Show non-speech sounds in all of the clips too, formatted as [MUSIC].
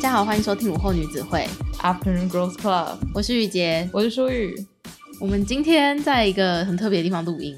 家好，欢迎收听午后女子会 Afternoon Girls Club，我是雨洁，我是舒雨。我们今天在一个很特别的地方录音。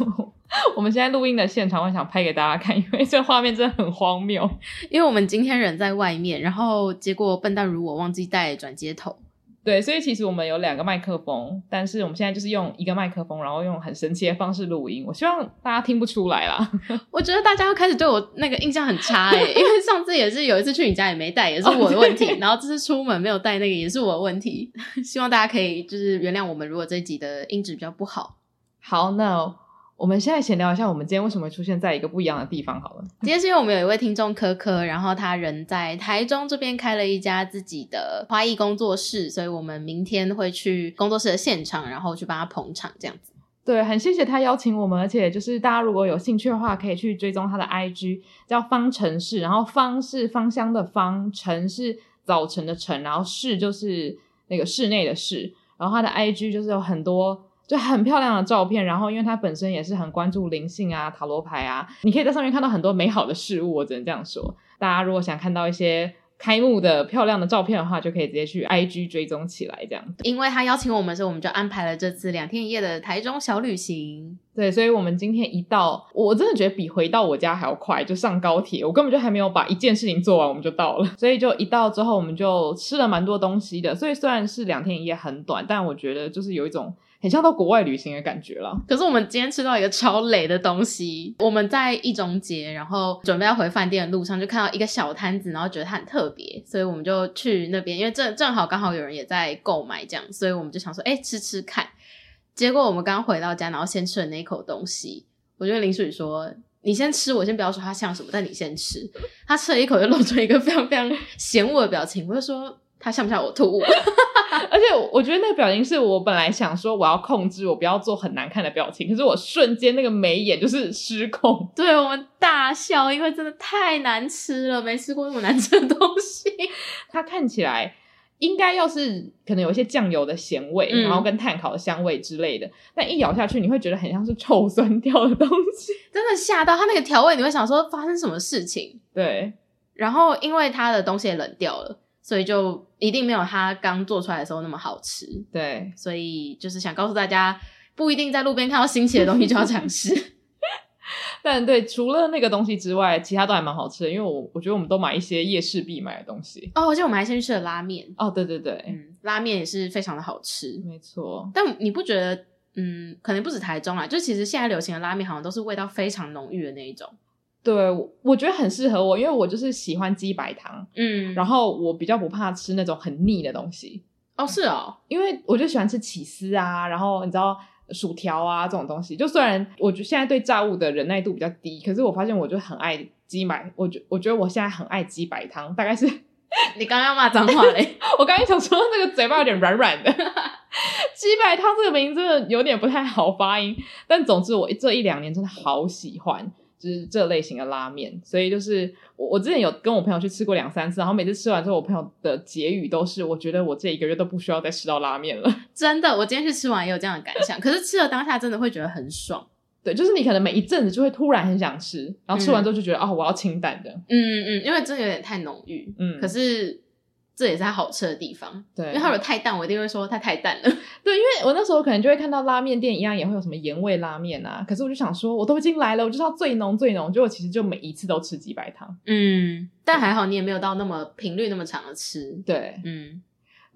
[LAUGHS] 我们现在录音的现场，我想拍给大家看，因为这画面真的很荒谬。因为我们今天人在外面，然后结果笨蛋如我忘记带转接头。对，所以其实我们有两个麦克风，但是我们现在就是用一个麦克风，然后用很神奇的方式录音。我希望大家听不出来啦。[LAUGHS] 我觉得大家要开始对我那个印象很差诶，因为 [LAUGHS] 上次也是有一次去你家也没带，也是我的问题。Oh, 然后这次出门没有带那个也是我的问题。[LAUGHS] 希望大家可以就是原谅我们，如果这一集的音质比较不好。好，那。我们现在闲聊一下，我们今天为什么会出现在一个不一样的地方？好了，今天是因为我们有一位听众科科，然后他人在台中这边开了一家自己的花艺工作室，所以我们明天会去工作室的现场，然后去帮他捧场，这样子。对，很谢谢他邀请我们，而且就是大家如果有兴趣的话，可以去追踪他的 IG，叫方程式，然后方是芳香的方，辰是早晨的晨，然后室就是那个室内的室，然后他的 IG 就是有很多。就很漂亮的照片，然后因为他本身也是很关注灵性啊、塔罗牌啊，你可以在上面看到很多美好的事物，我只能这样说。大家如果想看到一些开幕的漂亮的照片的话，就可以直接去 IG 追踪起来这样。因为他邀请我们，所以我们就安排了这次两天一夜的台中小旅行。对，所以我们今天一到，我真的觉得比回到我家还要快，就上高铁，我根本就还没有把一件事情做完，我们就到了。[LAUGHS] 所以就一到之后，我们就吃了蛮多东西的。所以虽然是两天一夜很短，但我觉得就是有一种。很像到国外旅行的感觉了。可是我们今天吃到一个超雷的东西。我们在一中街，然后准备要回饭店的路上，就看到一个小摊子，然后觉得它很特别，所以我们就去那边，因为正正好刚好有人也在购买这样，所以我们就想说，哎、吃吃看。结果我们刚回到家，然后先吃了那一口东西，我觉得林淑雨说：“你先吃，我先不要说它像什么，但你先吃。”他吃了一口，就露出一个非常非常 [LAUGHS] 嫌恶的表情，我就说。他像不像我吐我？[LAUGHS] 而且我觉得那个表情是我本来想说我要控制，我不要做很难看的表情，可是我瞬间那个眉眼就是失控。对，我们大笑，因为真的太难吃了，没吃过那么难吃的东西。[LAUGHS] 它看起来应该要是可能有一些酱油的咸味，嗯、然后跟炭烤的香味之类的，但一咬下去你会觉得很像是臭酸掉的东西，[LAUGHS] 真的吓到。它那个调味你会想说发生什么事情？对，然后因为它的东西也冷掉了。所以就一定没有他刚做出来的时候那么好吃，对。所以就是想告诉大家，不一定在路边看到新奇的东西就要尝试。[LAUGHS] 但对，除了那个东西之外，其他都还蛮好吃的。因为我我觉得我们都买一些夜市必买的东西。哦，而且我们还先去吃了拉面。哦，对对对，嗯，拉面也是非常的好吃，没错。但你不觉得，嗯，可能不止台中啊，就其实现在流行的拉面好像都是味道非常浓郁的那一种。对，我觉得很适合我，因为我就是喜欢鸡白汤，嗯，然后我比较不怕吃那种很腻的东西。哦，是哦，因为我就喜欢吃起司啊，然后你知道薯条啊这种东西。就虽然我觉得现在对炸物的忍耐度比较低，可是我发现我就很爱鸡白，我觉我觉得我现在很爱鸡白汤，大概是 [LAUGHS] 你刚刚要骂脏话嘞？[LAUGHS] 我刚刚想说那个嘴巴有点软软的，[LAUGHS] 鸡白汤这个名字真的有点不太好发音，但总之我这一两年真的好喜欢。就是这类型的拉面，所以就是我我之前有跟我朋友去吃过两三次，然后每次吃完之后，我朋友的结语都是，我觉得我这一个月都不需要再吃到拉面了。[LAUGHS] 真的，我今天去吃完也有这样的感想。可是吃了当下真的会觉得很爽。对，就是你可能每一阵子就会突然很想吃，然后吃完之后就觉得、嗯、哦，我要清淡的。嗯嗯嗯，因为真的有点太浓郁。嗯，可是。这也是它好吃的地方，对，因为它有太淡，我一定会说它太淡了。[LAUGHS] 对，因为我那时候可能就会看到拉面店一样，也会有什么盐味拉面啊。可是我就想说，我都已经来了，我就是要最浓最浓。结果其实就每一次都吃鸡白汤，嗯，但还好你也没有到那么频率那么长的吃，对，嗯。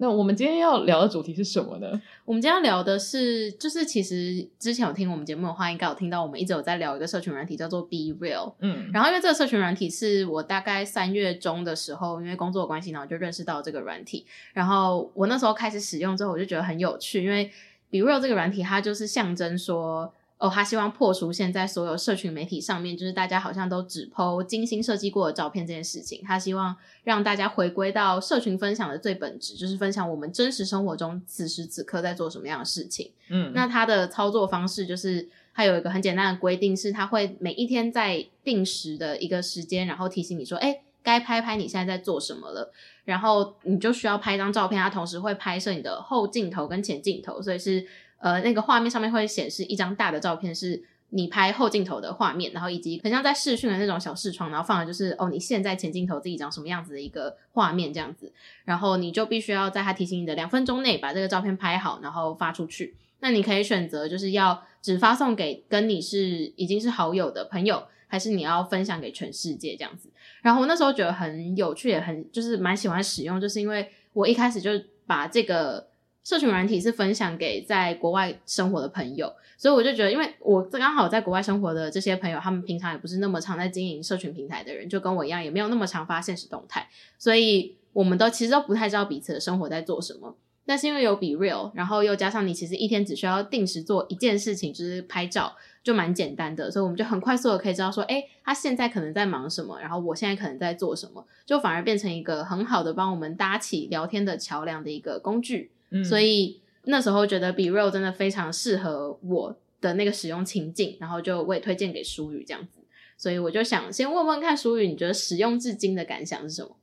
那我们今天要聊的主题是什么呢？我们今天要聊的是，就是其实之前有听我们节目的话，应该有听到我们一直有在聊一个社群软体，叫做 Be Real。嗯，然后因为这个社群软体是我大概三月中的时候，因为工作的关系，然后就认识到这个软体。然后我那时候开始使用之后，我就觉得很有趣，因为 Be Real 这个软体，它就是象征说。哦，他希望破除现在所有社群媒体上面，就是大家好像都只 po 精心设计过的照片这件事情。他希望让大家回归到社群分享的最本质，就是分享我们真实生活中此时此刻在做什么样的事情。嗯，那他的操作方式就是，他有一个很简单的规定，是他会每一天在定时的一个时间，然后提醒你说，诶，该拍拍你现在在做什么了。然后你就需要拍一张照片，他同时会拍摄你的后镜头跟前镜头，所以是。呃，那个画面上面会显示一张大的照片，是你拍后镜头的画面，然后以及很像在视讯的那种小视窗，然后放的就是哦，你现在前镜头自己长什么样子的一个画面这样子，然后你就必须要在它提醒你的两分钟内把这个照片拍好，然后发出去。那你可以选择就是要只发送给跟你是已经是好友的朋友，还是你要分享给全世界这样子。然后我那时候觉得很有趣，也很就是蛮喜欢使用，就是因为我一开始就把这个。社群软体是分享给在国外生活的朋友，所以我就觉得，因为我刚好在国外生活的这些朋友，他们平常也不是那么常在经营社群平台的人，就跟我一样，也没有那么常发现实动态，所以我们都其实都不太知道彼此的生活在做什么。但是因为有 BeReal，然后又加上你其实一天只需要定时做一件事情，就是拍照，就蛮简单的，所以我们就很快速的可以知道说，诶，他现在可能在忙什么，然后我现在可能在做什么，就反而变成一个很好的帮我们搭起聊天的桥梁的一个工具。嗯，所以。那时候觉得 BeReal 真的非常适合我的那个使用情境，然后就我也推荐给舒宇这样子，所以我就想先问问看舒宇，你觉得使用至今的感想是什么？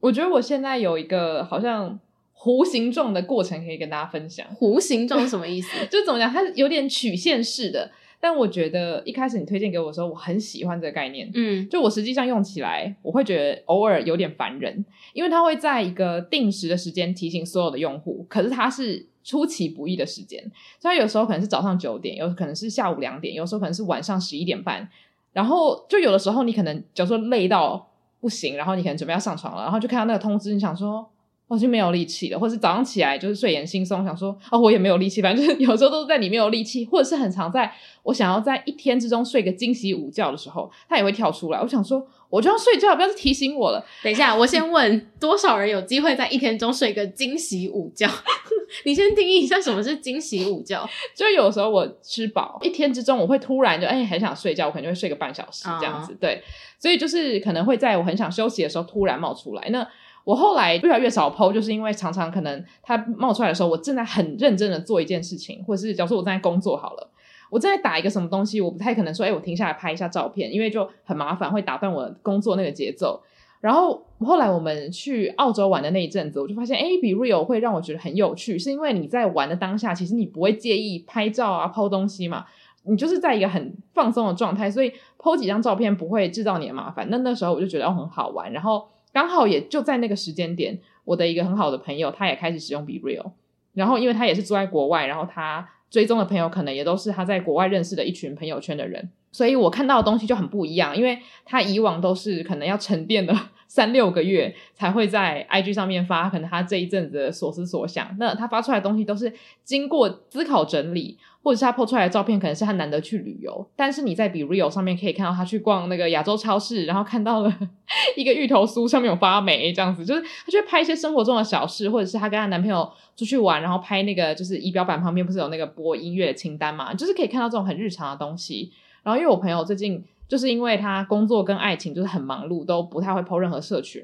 我觉得我现在有一个好像弧形状的过程可以跟大家分享。弧形状是什么意思？[LAUGHS] 就怎么讲，它是有点曲线式的，但我觉得一开始你推荐给我的时候，我很喜欢这个概念。嗯，就我实际上用起来，我会觉得偶尔有点烦人，因为它会在一个定时的时间提醒所有的用户，可是它是。出其不意的时间，所以有时候可能是早上九点，有可能是下午两点，有时候可能是晚上十一点半。然后就有的时候你可能假如说累到不行，然后你可能准备要上床了，然后就看到那个通知，你想说我就没有力气了，或者是早上起来就是睡眼惺忪，想说哦我也没有力气，反正就是有时候都是在你没有力气，或者是很常在我想要在一天之中睡个惊喜午觉的时候，它也会跳出来。我想说。我就要睡觉，不要再提醒我了。等一下，我先问多少人有机会在一天中睡个惊喜午觉？[LAUGHS] 你先定义一下什么是惊喜午觉。[LAUGHS] 就有时候我吃饱，一天之中我会突然就哎、欸、很想睡觉，我可能就会睡个半小时这样子。Uh. 对，所以就是可能会在我很想休息的时候突然冒出来。那我后来越来越少 po，就是因为常常可能它冒出来的时候，我正在很认真的做一件事情，或者是假如说我正在工作好了。我正在打一个什么东西，我不太可能说，哎、我停下来拍一下照片，因为就很麻烦，会打断我工作那个节奏。然后后来我们去澳洲玩的那一阵子，我就发现，哎、欸，BeReal 会让我觉得很有趣，是因为你在玩的当下，其实你不会介意拍照啊、抛东西嘛，你就是在一个很放松的状态，所以 po 几张照片不会制造你的麻烦。那那时候我就觉得很好玩，然后刚好也就在那个时间点，我的一个很好的朋友，他也开始使用 BeReal，然后因为他也是住在国外，然后他。追踪的朋友可能也都是他在国外认识的一群朋友圈的人，所以我看到的东西就很不一样，因为他以往都是可能要沉淀的 [LAUGHS] 三六个月才会在 IG 上面发，可能他这一阵子的所思所想，那他发出来的东西都是经过思考整理。或者是他 po 出来的照片，可能是他难得去旅游，但是你在 BeReal 上面可以看到他去逛那个亚洲超市，然后看到了 [LAUGHS] 一个芋头酥上面有发霉这样子，就是他就会拍一些生活中的小事，或者是他跟他男朋友出去玩，然后拍那个就是仪表板旁边不是有那个播音乐的清单嘛，就是可以看到这种很日常的东西。然后因为我朋友最近就是因为他工作跟爱情就是很忙碌，都不太会 po 任何社群。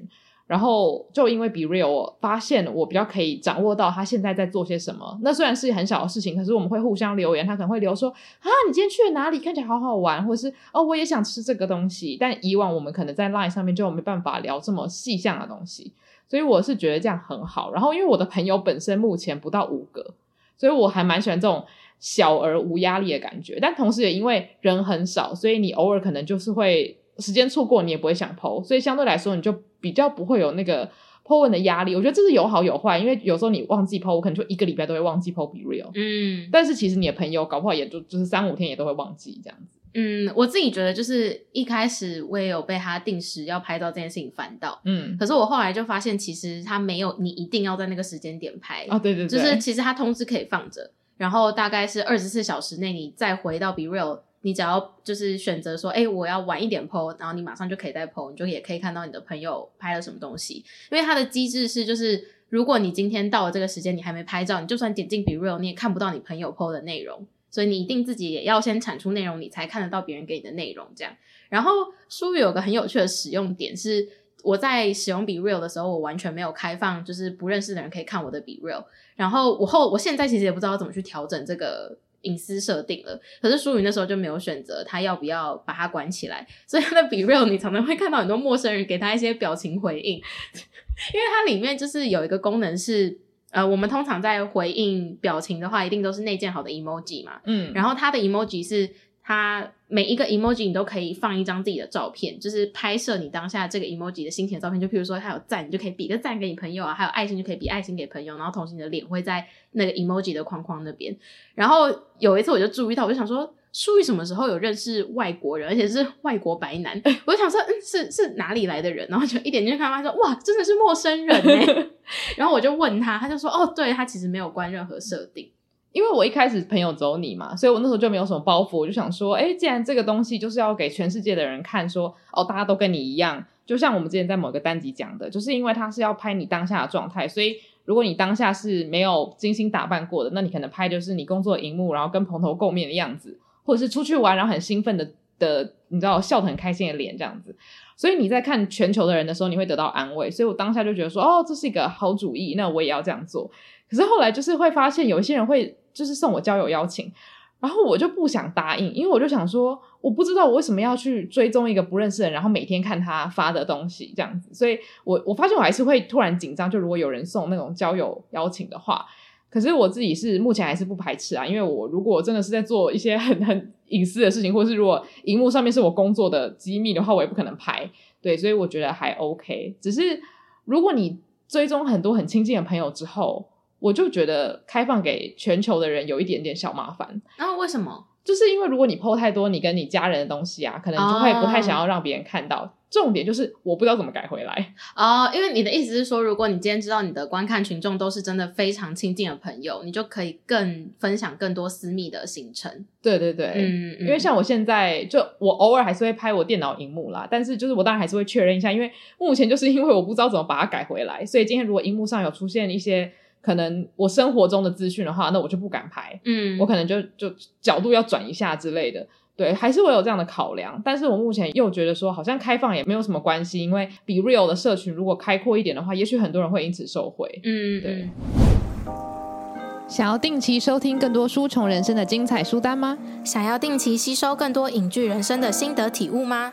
然后就因为 BeReal，我发现我比较可以掌握到他现在在做些什么。那虽然是很小的事情，可是我们会互相留言，他可能会留说啊，你今天去了哪里？看起来好好玩，或者是哦，我也想吃这个东西。但以往我们可能在 Line 上面就没办法聊这么细项的东西，所以我是觉得这样很好。然后因为我的朋友本身目前不到五个，所以我还蛮喜欢这种小而无压力的感觉。但同时也因为人很少，所以你偶尔可能就是会。时间错过你也不会想 po，所以相对来说你就比较不会有那个 po 文的压力。我觉得这是有好有坏，因为有时候你忘记 po，我可能就一个礼拜都会忘记 po BeReal。嗯，但是其实你的朋友搞不好也就就是三五天也都会忘记这样子。嗯，我自己觉得就是一开始我也有被他定时要拍照这件事情烦到。嗯，可是我后来就发现其实他没有你一定要在那个时间点拍啊，对对对，就是其实他通知可以放着，然后大概是二十四小时内你再回到 BeReal。你只要就是选择说，哎、我要晚一点 po，然后你马上就可以再 po，你就也可以看到你的朋友拍了什么东西。因为它的机制是，就是如果你今天到了这个时间你还没拍照，你就算点进 BeReal，你也看不到你朋友 po 的内容。所以你一定自己也要先产出内容，你才看得到别人给你的内容。这样。然后书有个很有趣的使用点是，我在使用 BeReal 的时候，我完全没有开放，就是不认识的人可以看我的 BeReal。然后我后我现在其实也不知道怎么去调整这个。隐私设定了，可是淑宇那时候就没有选择他要不要把它关起来，所以他的 BeReal 你常常会看到很多陌生人给他一些表情回应，[LAUGHS] 因为它里面就是有一个功能是，呃，我们通常在回应表情的话，一定都是内建好的 emoji 嘛，嗯，然后它的 emoji 是它每一个 emoji 你都可以放一张自己的照片，就是拍摄你当下这个 emoji 的心情的照片。就譬如说，它有赞，你就可以比个赞给你朋友啊；还有爱心，就可以比爱心给朋友。然后同时你的脸会在那个 emoji 的框框那边。然后有一次我就注意到，我就想说，书宇什么时候有认识外国人，而且是外国白男？我就想说，嗯，是是哪里来的人？然后就一点进去看，他说，哇，真的是陌生人呢。[LAUGHS] 然后我就问他，他就说，哦，对，他其实没有关任何设定。因为我一开始朋友走你嘛，所以我那时候就没有什么包袱，我就想说，哎，既然这个东西就是要给全世界的人看说，哦，大家都跟你一样，就像我们之前在某个单集讲的，就是因为它是要拍你当下的状态，所以如果你当下是没有精心打扮过的，那你可能拍就是你工作荧幕，然后跟蓬头垢面的样子，或者是出去玩然后很兴奋的的，你知道笑得很开心的脸这样子，所以你在看全球的人的时候，你会得到安慰，所以我当下就觉得说，哦，这是一个好主意，那我也要这样做。可是后来就是会发现有一些人会。就是送我交友邀请，然后我就不想答应，因为我就想说，我不知道我为什么要去追踪一个不认识的人，然后每天看他发的东西这样子，所以我我发现我还是会突然紧张。就如果有人送那种交友邀请的话，可是我自己是目前还是不排斥啊，因为我如果真的是在做一些很很隐私的事情，或是如果荧幕上面是我工作的机密的话，我也不可能拍。对，所以我觉得还 OK。只是如果你追踪很多很亲近的朋友之后，我就觉得开放给全球的人有一点点小麻烦。然后为什么？就是因为如果你 po 太多你跟你家人的东西啊，可能就会不太想要让别人看到。Oh. 重点就是我不知道怎么改回来。哦，oh, 因为你的意思是说，如果你今天知道你的观看群众都是真的非常亲近的朋友，你就可以更分享更多私密的行程。对对对，嗯，因为像我现在就我偶尔还是会拍我电脑荧幕啦，但是就是我当然还是会确认一下，因为目前就是因为我不知道怎么把它改回来，所以今天如果荧幕上有出现一些。可能我生活中的资讯的话，那我就不敢拍。嗯，我可能就就角度要转一下之类的。对，还是会有这样的考量。但是我目前又觉得说，好像开放也没有什么关系，因为 BeReal 的社群如果开阔一点的话，也许很多人会因此受惠。嗯，对。想要定期收听更多书虫人生的精彩书单吗？想要定期吸收更多影剧人生的心得体悟吗？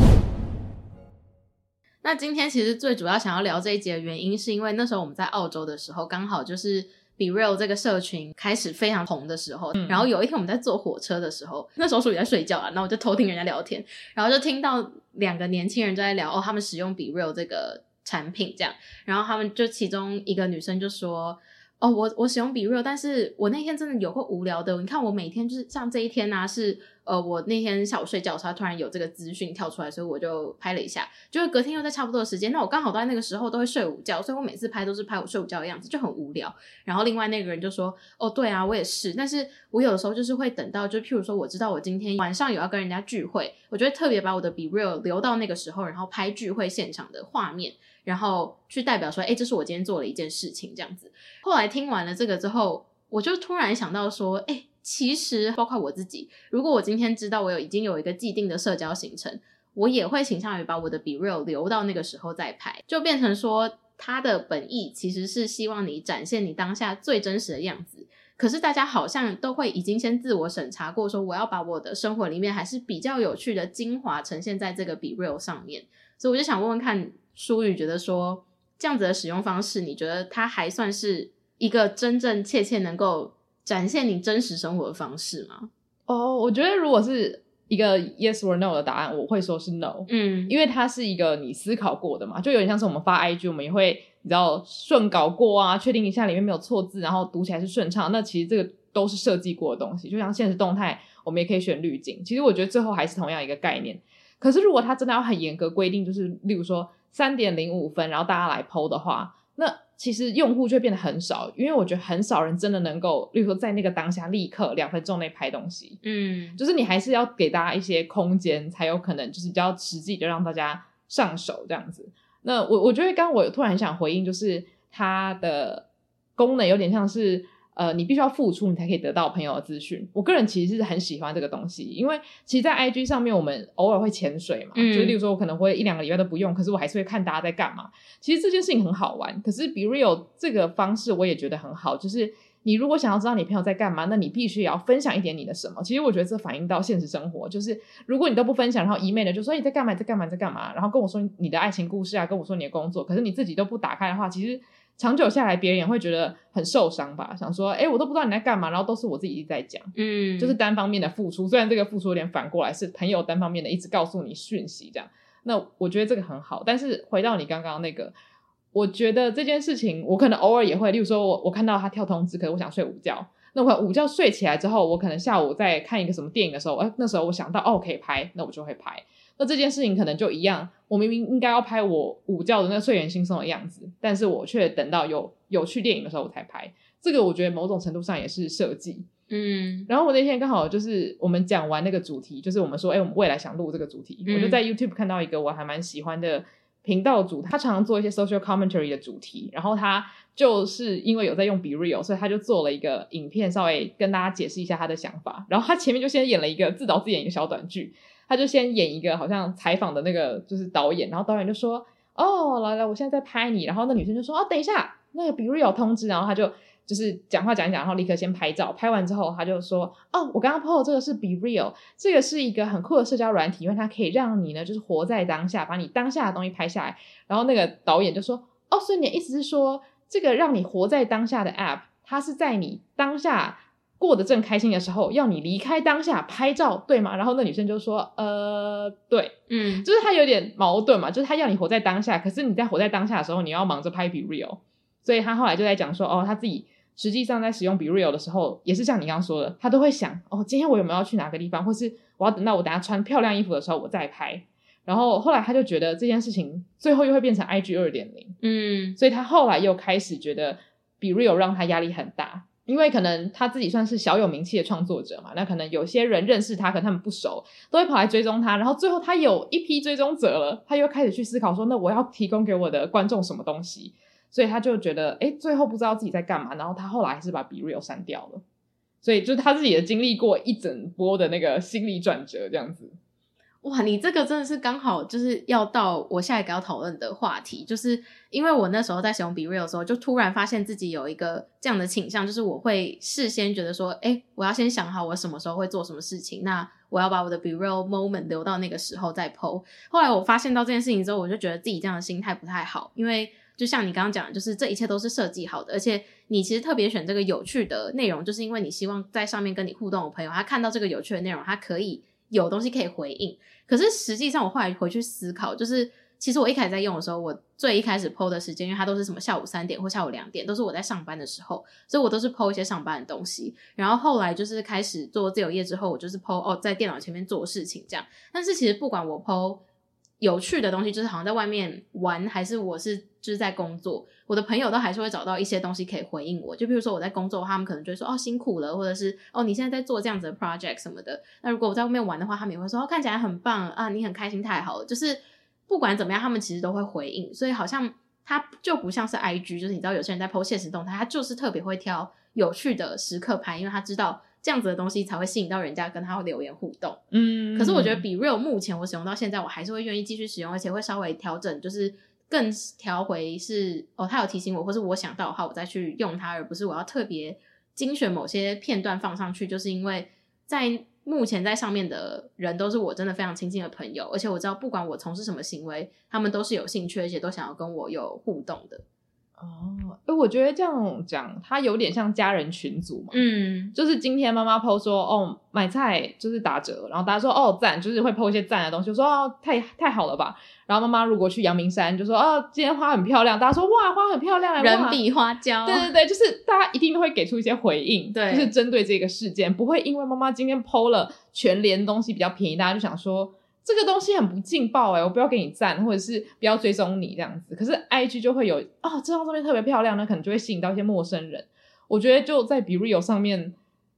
那今天其实最主要想要聊这一节的原因，是因为那时候我们在澳洲的时候，刚好就是 BeReal 这个社群开始非常红的时候。嗯、然后有一天我们在坐火车的时候，那时候属于在睡觉啊，然后我就偷听人家聊天，然后就听到两个年轻人就在聊哦，他们使用 BeReal 这个产品这样，然后他们就其中一个女生就说。哦，我我使用 BeReal，但是我那天真的有够无聊的。你看我每天就是像这一天啊，是呃，我那天下午睡觉的时候，突然有这个资讯跳出来，所以我就拍了一下。就是隔天又在差不多的时间，那我刚好都在那个时候都会睡午觉，所以我每次拍都是拍我睡午觉的样子，就很无聊。然后另外那个人就说：“哦，对啊，我也是，但是我有的时候就是会等到，就譬如说我知道我今天晚上有要跟人家聚会，我就会特别把我的 BeReal 留到那个时候，然后拍聚会现场的画面。”然后去代表说，哎，这是我今天做了一件事情，这样子。后来听完了这个之后，我就突然想到说，哎，其实包括我自己，如果我今天知道我有已经有一个既定的社交行程，我也会倾向于把我的 BeReal 留到那个时候再拍，就变成说，它的本意其实是希望你展现你当下最真实的样子。可是大家好像都会已经先自我审查过，说我要把我的生活里面还是比较有趣的精华呈现在这个 BeReal 上面，所以我就想问问看。书宇觉得说，这样子的使用方式，你觉得它还算是一个真正切切能够展现你真实生活的方式吗？哦，我觉得如果是一个 yes or no 的答案，我会说是 no。嗯，因为它是一个你思考过的嘛，就有点像是我们发 IG，我们也会你知道顺稿过啊，确定一下里面没有错字，然后读起来是顺畅。那其实这个都是设计过的东西，就像现实动态，我们也可以选滤镜。其实我觉得最后还是同样一个概念。可是如果它真的要很严格规定，就是例如说。三点零五分，然后大家来 PO 的话，那其实用户就会变得很少，因为我觉得很少人真的能够，例如说在那个当下立刻两分钟内拍东西，嗯，就是你还是要给大家一些空间，才有可能就是比较实际的让大家上手这样子。那我我觉得刚刚我突然很想回应，就是它的功能有点像是。呃，你必须要付出，你才可以得到朋友的资讯。我个人其实是很喜欢这个东西，因为其实，在 IG 上面，我们偶尔会潜水嘛，嗯、就例如说，我可能会一两个礼拜都不用，可是我还是会看大家在干嘛。其实这件事情很好玩，可是 BeReal 这个方式我也觉得很好，就是你如果想要知道你朋友在干嘛，那你必须也要分享一点你的什么。其实我觉得这反映到现实生活，就是如果你都不分享，然后一昧的就说你在干嘛，在干嘛，在干嘛，然后跟我说你的爱情故事啊，跟我说你的工作，可是你自己都不打开的话，其实。长久下来，别人也会觉得很受伤吧？想说，哎、欸，我都不知道你在干嘛，然后都是我自己一直在讲，嗯，就是单方面的付出。虽然这个付出有点反过来，是朋友单方面的一直告诉你讯息这样。那我觉得这个很好。但是回到你刚刚那个，我觉得这件事情，我可能偶尔也会，例如说我我看到他跳通知，可是我想睡午觉。那我午觉睡起来之后，我可能下午在看一个什么电影的时候，哎，那时候我想到哦，可以拍，那我就会拍。那这件事情可能就一样，我明明应该要拍我午觉的那个睡眼惺忪的样子，但是我却等到有有趣电影的时候我才拍。这个我觉得某种程度上也是设计。嗯，然后我那天刚好就是我们讲完那个主题，就是我们说，哎，我们未来想录这个主题，嗯、我就在 YouTube 看到一个我还蛮喜欢的频道主，他常常做一些 social commentary 的主题，然后他就是因为有在用 BeReal，所以他就做了一个影片，稍微跟大家解释一下他的想法。然后他前面就先演了一个自导自演一个小短剧。他就先演一个好像采访的那个就是导演，然后导演就说：“哦，来来，我现在在拍你。”然后那女生就说：“哦，等一下，那个 BeReal 通知。”然后他就就是讲话讲一讲，然后立刻先拍照。拍完之后，他就说：“哦，我刚刚 po 的这个是 BeReal，这个是一个很酷的社交软体，因为它可以让你呢就是活在当下，把你当下的东西拍下来。”然后那个导演就说：“哦，所以你的意思是说，这个让你活在当下的 App，它是在你当下。”过得正开心的时候，要你离开当下拍照，对吗？然后那女生就说：“呃，对，嗯，就是她有点矛盾嘛，就是她要你活在当下，可是你在活在当下的时候，你要忙着拍 BeReal。所以她后来就在讲说，哦，她自己实际上在使用 BeReal 的时候，也是像你刚刚说的，她都会想，哦，今天我有没有要去哪个地方，或是我要等到我等下穿漂亮衣服的时候，我再拍。然后后来她就觉得这件事情最后又会变成 IG 二点零，嗯，所以她后来又开始觉得 BeReal 让她压力很大。”因为可能他自己算是小有名气的创作者嘛，那可能有些人认识他，可能他们不熟，都会跑来追踪他。然后最后他有一批追踪者了，他又开始去思考说，那我要提供给我的观众什么东西？所以他就觉得，哎，最后不知道自己在干嘛。然后他后来还是把 BeReal 删掉了。所以就是他自己也经历过一整波的那个心理转折，这样子。哇，你这个真的是刚好就是要到我下一个要讨论的话题，就是因为我那时候在使用 BeReal 的时候，就突然发现自己有一个这样的倾向，就是我会事先觉得说，诶，我要先想好我什么时候会做什么事情，那我要把我的 BeReal moment 留到那个时候再剖。后来我发现到这件事情之后，我就觉得自己这样的心态不太好，因为就像你刚刚讲的，就是这一切都是设计好的，而且你其实特别选这个有趣的内容，就是因为你希望在上面跟你互动的朋友，他看到这个有趣的内容，他可以有东西可以回应。可是实际上，我后来回去思考，就是其实我一开始在用的时候，我最一开始 po 的时间，因为它都是什么下午三点或下午两点，都是我在上班的时候，所以我都是 po 一些上班的东西。然后后来就是开始做自由业之后，我就是 po 哦，在电脑前面做事情这样。但是其实不管我 po 有趣的东西，就是好像在外面玩，还是我是就是在工作。我的朋友都还是会找到一些东西可以回应我，就比如说我在工作，他们可能就会说哦辛苦了，或者是哦你现在在做这样子的 project 什么的。那如果我在外面玩的话，他们也会说哦看起来很棒啊，你很开心，太好了。就是不管怎么样，他们其实都会回应，所以好像他就不像是 IG，就是你知道有些人在 po 限时动态，他就是特别会挑有趣的时刻拍，因为他知道这样子的东西才会吸引到人家跟他留言互动。嗯，可是我觉得 BeReal 目前我使用到现在，我还是会愿意继续使用，而且会稍微调整，就是。更调回是哦，他有提醒我，或是我想到的话，我再去用它，而不是我要特别精选某些片段放上去。就是因为在目前在上面的人都是我真的非常亲近的朋友，而且我知道不管我从事什么行为，他们都是有兴趣，而且都想要跟我有互动的。哦，哎，我觉得这样讲，它有点像家人群组嘛。嗯，就是今天妈妈 po 说，哦，买菜就是打折，然后大家说，哦，赞，就是会 po 一些赞的东西，我说，哦，太太好了吧。然后妈妈如果去阳明山，就说，哦，今天花很漂亮，大家说，哇，花很漂亮，人比花娇。对对对，就是大家一定都会给出一些回应，对，就是针对这个事件，不会因为妈妈今天 po 了全联东西比较便宜，大家就想说。这个东西很不劲爆哎，我不要给你赞，或者是不要追踪你这样子。可是 IG 就会有哦，这张照片特别漂亮，那可能就会吸引到一些陌生人。我觉得就在 BeReal 上面，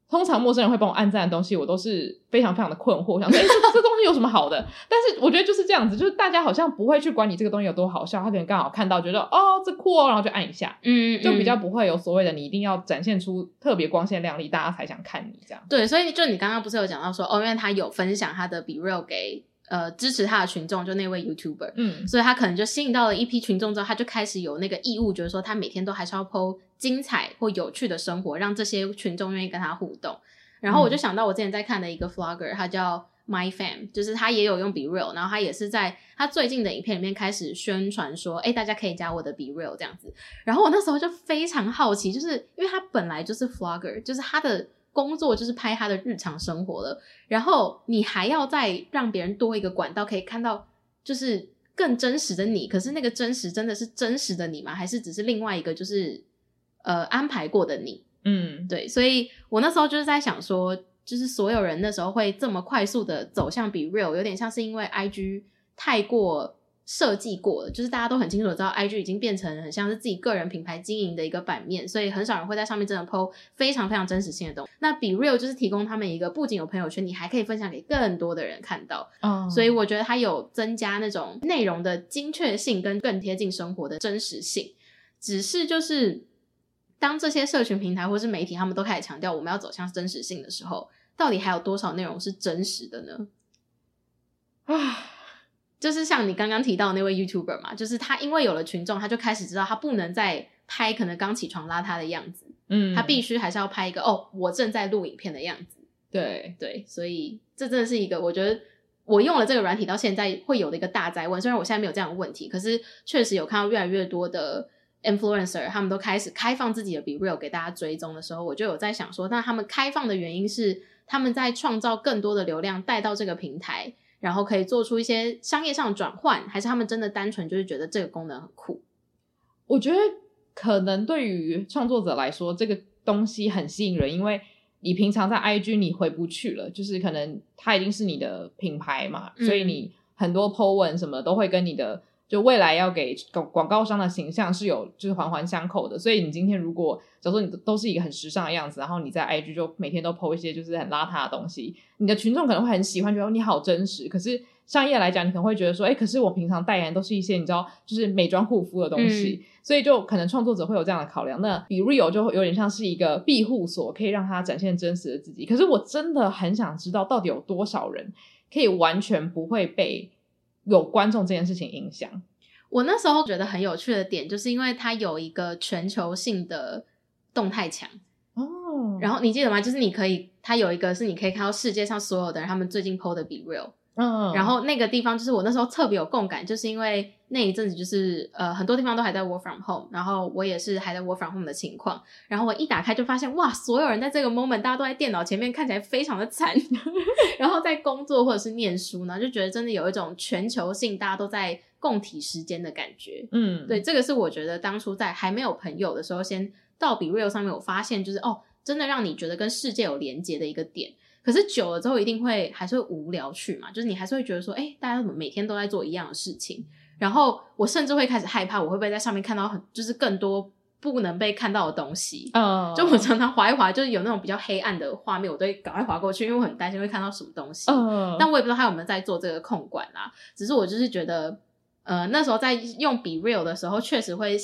通常陌生人会帮我按赞的东西，我都是非常非常的困惑，想说，哎、欸，这 [LAUGHS] 这东西有什么好的？但是我觉得就是这样子，就是大家好像不会去管你这个东西有多好笑，他可能刚好看到觉得哦，这酷哦，然后就按一下，嗯，就比较不会有所谓的你一定要展现出特别光鲜亮丽，大家才想看你这样。对，所以就你刚刚不是有讲到说，哦，因为他有分享他的 BeReal 给呃支持他的群众，就那位 YouTuber，嗯，所以他可能就吸引到了一批群众之后，他就开始有那个义务，觉得说他每天都还是要 po 精彩或有趣的生活，让这些群众愿意跟他互动。然后我就想到我之前在看的一个 vlogger，他叫 My Fam，就是他也有用 BeReal，然后他也是在他最近的影片里面开始宣传说，哎，大家可以加我的 BeReal 这样子。然后我那时候就非常好奇，就是因为他本来就是 vlogger，就是他的工作就是拍他的日常生活了，然后你还要再让别人多一个管道可以看到，就是更真实的你。可是那个真实真的是真实的你吗？还是只是另外一个就是呃安排过的你？嗯，对，所以我那时候就是在想说，就是所有人那时候会这么快速的走向 BeReal，有点像是因为 IG 太过设计过了，就是大家都很清楚知道 IG 已经变成很像是自己个人品牌经营的一个版面，所以很少人会在上面真的 po 非常非常真实性的东西。那 BeReal 就是提供他们一个不仅有朋友圈，你还可以分享给更多的人看到。哦，所以我觉得它有增加那种内容的精确性跟更贴近生活的真实性，只是就是。当这些社群平台或是媒体他们都开始强调我们要走向真实性的时候，到底还有多少内容是真实的呢？啊，就是像你刚刚提到那位 YouTuber 嘛，就是他因为有了群众，他就开始知道他不能再拍可能刚起床邋遢的样子，嗯，他必须还是要拍一个哦，我正在录影片的样子。对对，所以这真的是一个我觉得我用了这个软体到现在会有的一个大灾问。虽然我现在没有这样的问题，可是确实有看到越来越多的。influencer 他们都开始开放自己的 BeReal 给大家追踪的时候，我就有在想说，那他们开放的原因是他们在创造更多的流量带到这个平台，然后可以做出一些商业上的转换，还是他们真的单纯就是觉得这个功能很酷？我觉得可能对于创作者来说，这个东西很吸引人，因为你平常在 IG 你回不去了，就是可能它已经是你的品牌嘛，嗯、所以你很多 po 文什么都会跟你的。就未来要给广广告商的形象是有就是环环相扣的，所以你今天如果假如说你都是一个很时尚的样子，然后你在 IG 就每天都 po 一些就是很邋遢的东西，你的群众可能会很喜欢，觉得你好真实。可是商业来讲，你可能会觉得说，哎，可是我平常代言都是一些你知道就是美妆护肤的东西，嗯、所以就可能创作者会有这样的考量。那 BeReal 就有点像是一个庇护所，可以让他展现真实的自己。可是我真的很想知道，到底有多少人可以完全不会被有观众这件事情影响？我那时候觉得很有趣的点，就是因为它有一个全球性的动态墙哦，然后你记得吗？就是你可以，它有一个是你可以看到世界上所有的人他们最近 PO 的 BeReal。嗯，然后那个地方就是我那时候特别有共感，就是因为那一阵子就是呃很多地方都还在 work from home，然后我也是还在 work from home 的情况，然后我一打开就发现哇，所有人在这个 moment 大家都在电脑前面看起来非常的惨，[LAUGHS] 然后在工作或者是念书呢，就觉得真的有一种全球性大家都在共体时间的感觉。嗯，对，这个是我觉得当初在还没有朋友的时候，先到 BeReal 上面我发现就是哦，真的让你觉得跟世界有连接的一个点。可是久了之后，一定会还是会无聊去嘛？就是你还是会觉得说，哎，大家怎么每天都在做一样的事情？然后我甚至会开始害怕，我会不会在上面看到很就是更多不能被看到的东西？嗯，oh. 就我常常滑一滑，就是有那种比较黑暗的画面，我都会赶快滑过去，因为我很担心会看到什么东西。嗯，oh. 但我也不知道他有没有在做这个控管啦。只是我就是觉得，呃，那时候在用 BeReal 的时候，确实会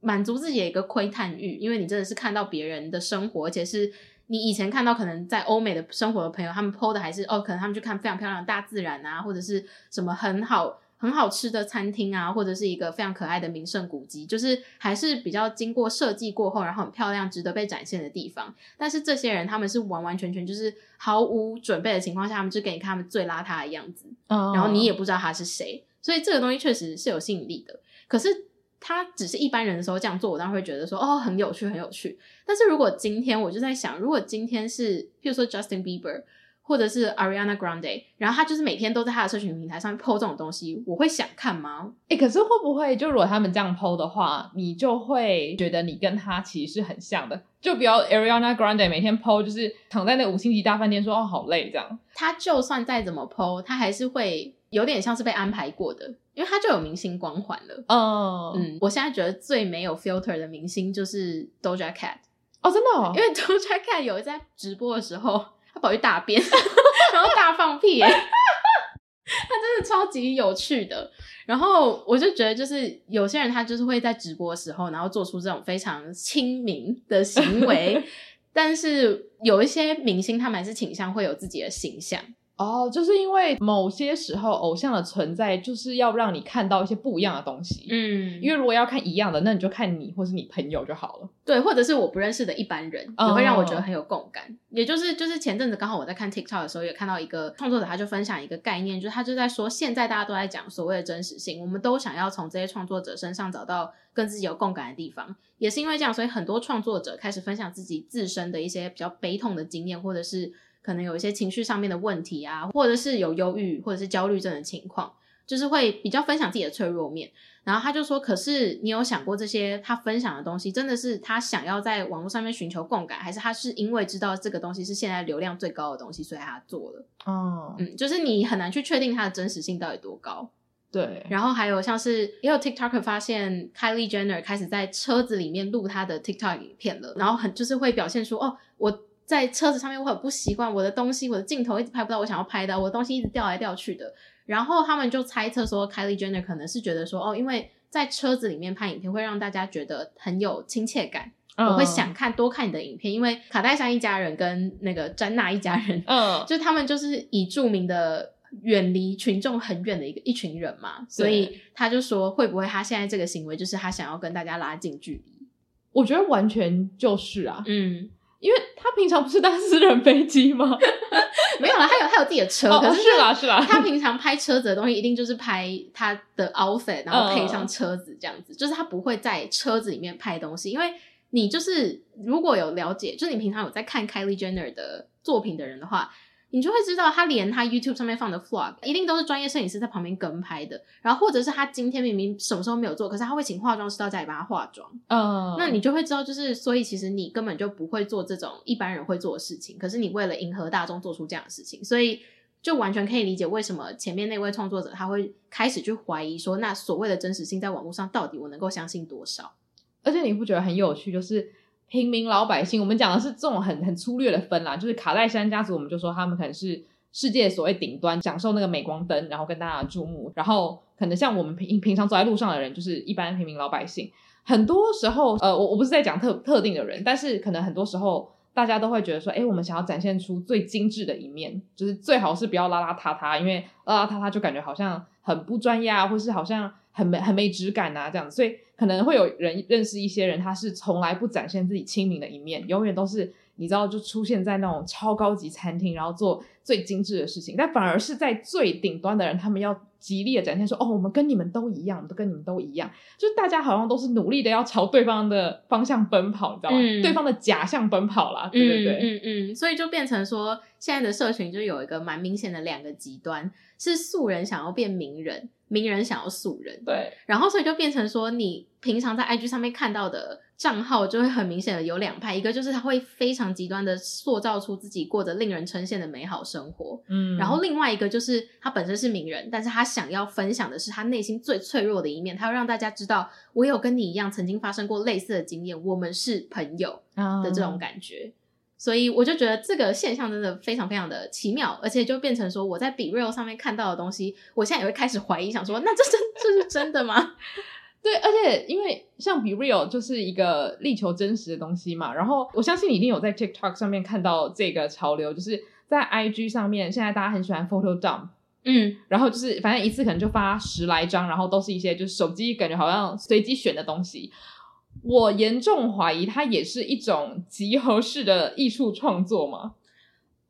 满足自己的一个窥探欲，因为你真的是看到别人的生活，而且是。你以前看到可能在欧美的生活的朋友，他们 po 的还是哦，可能他们去看非常漂亮的大自然啊，或者是什么很好很好吃的餐厅啊，或者是一个非常可爱的名胜古迹，就是还是比较经过设计过后，然后很漂亮，值得被展现的地方。但是这些人他们是完完全全就是毫无准备的情况下，他们就给你看他们最邋遢的样子，oh. 然后你也不知道他是谁，所以这个东西确实是有吸引力的。可是。他只是一般人的时候这样做，我当然会觉得说哦，很有趣，很有趣。但是如果今天我就在想，如果今天是譬如说 Justin Bieber 或者是 Ariana Grande，然后他就是每天都在他的社群平台上面 po 这种东西，我会想看吗？诶，可是会不会就如果他们这样 po 的话，你就会觉得你跟他其实是很像的？就比如 Ariana Grande 每天 po 就是躺在那五星级大饭店说哦，好累这样。他就算再怎么 po，他还是会有点像是被安排过的。因为他就有明星光环了。Oh. 嗯，我现在觉得最没有 filter 的明星就是 Doja Cat。哦，真的哦，因为 Doja Cat 有在直播的时候，他跑去大便，[LAUGHS] 然后大放屁，哎，他真的超级有趣的。然后我就觉得，就是有些人他就是会在直播的时候，然后做出这种非常亲民的行为，[LAUGHS] 但是有一些明星他们还是倾向会有自己的形象。哦，就是因为某些时候偶像的存在，就是要让你看到一些不一样的东西。嗯，因为如果要看一样的，那你就看你或是你朋友就好了。对，或者是我不认识的一般人，也会让我觉得很有共感。哦、也就是，就是前阵子刚好我在看 TikTok 的时候，也看到一个创作者，他就分享一个概念，就是他就在说，现在大家都在讲所谓的真实性，我们都想要从这些创作者身上找到跟自己有共感的地方。也是因为这样，所以很多创作者开始分享自己自身的一些比较悲痛的经验，或者是。可能有一些情绪上面的问题啊，或者是有忧郁或者是焦虑症的情况，就是会比较分享自己的脆弱面。然后他就说：“可是你有想过，这些他分享的东西，真的是他想要在网络上面寻求共感，还是他是因为知道这个东西是现在流量最高的东西，所以他做了？”哦，嗯，就是你很难去确定它的真实性到底多高。对。然后还有像是也有 TikToker 发现 Kylie Jenner 开始在车子里面录他的 TikTok 影片了，然后很就是会表现出哦我。在车子上面，我很不习惯我的东西，我的镜头一直拍不到我想要拍的，我的东西一直掉来掉去的。然后他们就猜测说，Kylie Jenner 可能是觉得说，哦，因为在车子里面拍影片会让大家觉得很有亲切感，嗯、我会想看多看你的影片。因为卡戴珊一家人跟那个詹娜一家人，嗯，[LAUGHS] 就他们就是以著名的远离群众很远的一个一群人嘛，所以他就说，会不会他现在这个行为就是他想要跟大家拉近距离？我觉得完全就是啊，嗯。因为他平常不是搭私人飞机吗？[LAUGHS] 没有啦，他有他有自己的车。哦、可是，是啦是啦，他平常拍车子的东西一定就是拍他的 outfit，然后配上车子这样子，嗯、就是他不会在车子里面拍东西。因为你就是如果有了解，就是你平常有在看 Kylie Jenner 的作品的人的话。你就会知道，他连他 YouTube 上面放的 Vlog 一定都是专业摄影师在旁边跟拍的。然后或者是他今天明明什么时候没有做，可是他会请化妆师到家里帮他化妆。嗯，那你就会知道，就是所以其实你根本就不会做这种一般人会做的事情。可是你为了迎合大众做出这样的事情，所以就完全可以理解为什么前面那位创作者他会开始去怀疑说，那所谓的真实性在网络上到底我能够相信多少？而且你不觉得很有趣，就是。平民老百姓，我们讲的是这种很很粗略的分啦，就是卡戴珊家族，我们就说他们可能是世界所谓顶端，享受那个镁光灯，然后跟大家注目。然后可能像我们平平常走在路上的人，就是一般平民老百姓。很多时候，呃，我我不是在讲特特定的人，但是可能很多时候大家都会觉得说，哎，我们想要展现出最精致的一面，就是最好是不要邋邋遢遢，因为邋邋遢遢就感觉好像很不专业啊，或是好像很没很没质感呐这样子，所以。可能会有人认识一些人，他是从来不展现自己亲民的一面，永远都是你知道，就出现在那种超高级餐厅，然后做最精致的事情。但反而是在最顶端的人，他们要极力的展现说：“哦，我们跟你们都一样，都跟你们都一样。”就是大家好像都是努力的要朝对方的方向奔跑，你知道吗？嗯、对方的假象奔跑啦，对对对，嗯嗯，嗯。所以就变成说，现在的社群就有一个蛮明显的两个极端，是素人想要变名人。名人想要素人，对，然后所以就变成说，你平常在 IG 上面看到的账号就会很明显的有两派，一个就是他会非常极端的塑造出自己过着令人称羡的美好生活，嗯，然后另外一个就是他本身是名人，但是他想要分享的是他内心最脆弱的一面，他要让大家知道，我有跟你一样曾经发生过类似的经验，我们是朋友的这种感觉。嗯所以我就觉得这个现象真的非常非常的奇妙，而且就变成说我在 BeReal 上面看到的东西，我现在也会开始怀疑，想说那这真这是真的吗？[LAUGHS] 对，而且因为像 BeReal 就是一个力求真实的东西嘛，然后我相信你一定有在 TikTok 上面看到这个潮流，就是在 IG 上面，现在大家很喜欢 Photo Dump，嗯，然后就是反正一次可能就发十来张，然后都是一些就是手机感觉好像随机选的东西。我严重怀疑它也是一种集合式的艺术创作嘛？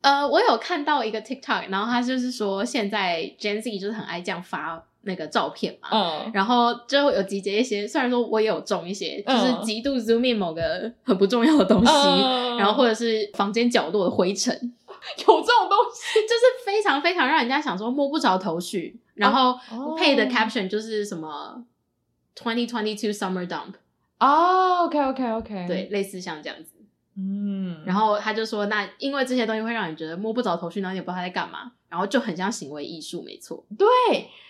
呃，我有看到一个 TikTok，然后他就是说现在 Gen Z 就是很爱这样发那个照片嘛，嗯，然后就有集结一些，虽然说我也有中一些，就是极度 zoom in 某个很不重要的东西，嗯、然后或者是房间角落的灰尘，[LAUGHS] 有这种东西，就是非常非常让人家想说摸不着头绪，然后配的 caption 就是什么 twenty twenty two summer dump。哦、oh，OK，OK，OK，okay, okay, okay. 对，类似像这样子，嗯，然后他就说，那因为这些东西会让你觉得摸不着头绪，然后也不知道他在干嘛，然然后就很像行为艺术，没错。对，